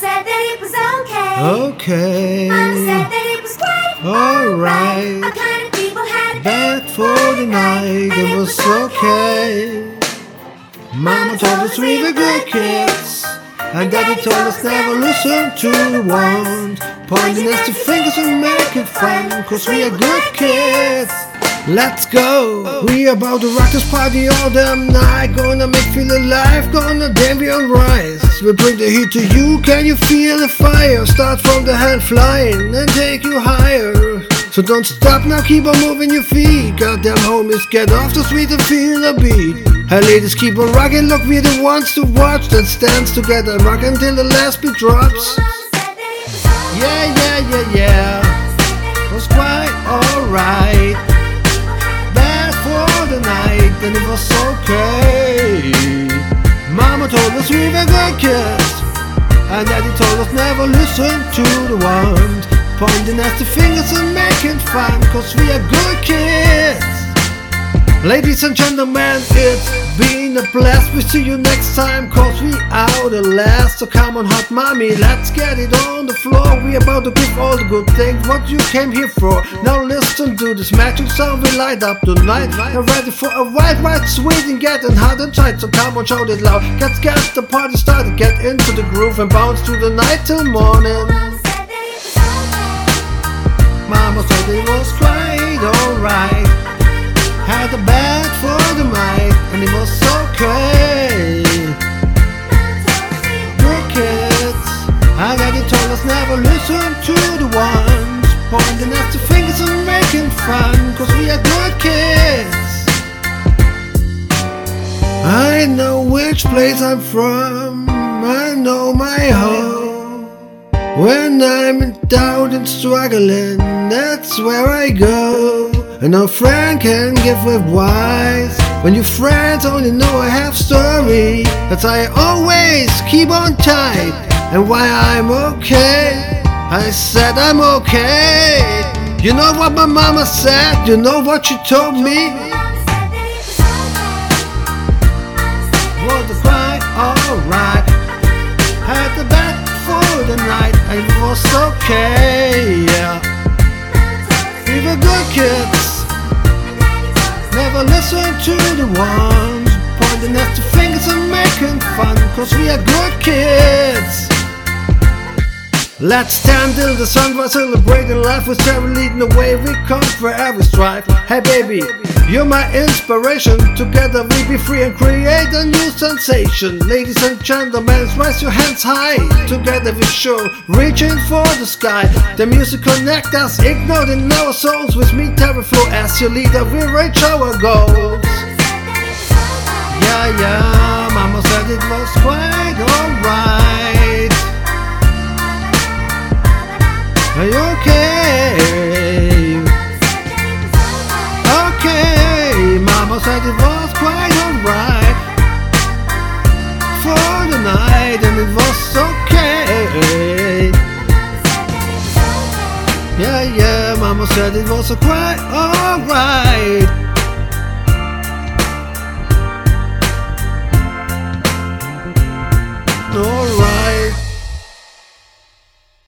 said that it was okay. Okay. Mama said that it was quite Alright. Our kind of people had Bed for the night, it was okay. Mama told us we were good kids. And daddy told us never listen to the ones pointing us to fingers and making fun. Cause we are good kids. Let's go! We about to rock this party all damn night. Gonna make feel alive, gonna damn be on rise. We bring the heat to you, can you feel the fire? Start from the hand flying and take you higher. So don't stop now, keep on moving your feet. Goddamn homies, get off the street and feel the beat. Hey ladies, keep on rocking, look, we're the ones to watch that stands together and rock until the last beat drops. Yeah, yeah, yeah, yeah. Kids, and Daddy told us never listen to the ones pointing at the fingers and making fun, cause we are good kids. Ladies and gentlemen, it's been a blast. We see you next time, cause we are the last. So come on, hot mommy, let's get it on the floor. We about to give all the good things what you came here for. Now listen to this magic sound, we light up the night. Ready for a wild, wild, sweet and getting hot and tight. So come on, shout it loud. Let's get the party started, get into the groove and bounce through the night till morning. Mama said it was quite alright. Had a bed for the night, and it was okay. Good kids, and daddy told us never listen to the ones pointing at the fingers and making fun, cause we are good kids. I know which place I'm from, I know my home. When I'm in doubt and struggling, that's where I go. And no friend can give advice. When your friends only know a half story, that's why I always keep on tight. And why I'm okay. I said I'm okay. You know what my mama said? You know what she told me? Was the quite alright. Had the bed for the night, it was okay. Yeah. We were good kids. Never listen to the ones pointing at the fingers and making fun, cause we are good kids. Let's stand till the sunrise, celebrating life with Terry leading the way. We come for every strife. Hey baby, you're my inspiration. Together we be free and create a new sensation. Ladies and gentlemen, raise your hands high. Together we show, reaching for the sky. The music connect us, igniting our souls. With me, Terry Flow, as your leader, we reach our goals. Yeah, yeah, Mama said it was quite okay? Okay, Mama said it was quite alright for the night, and it was okay. Yeah, yeah, Mama said it was quite alright.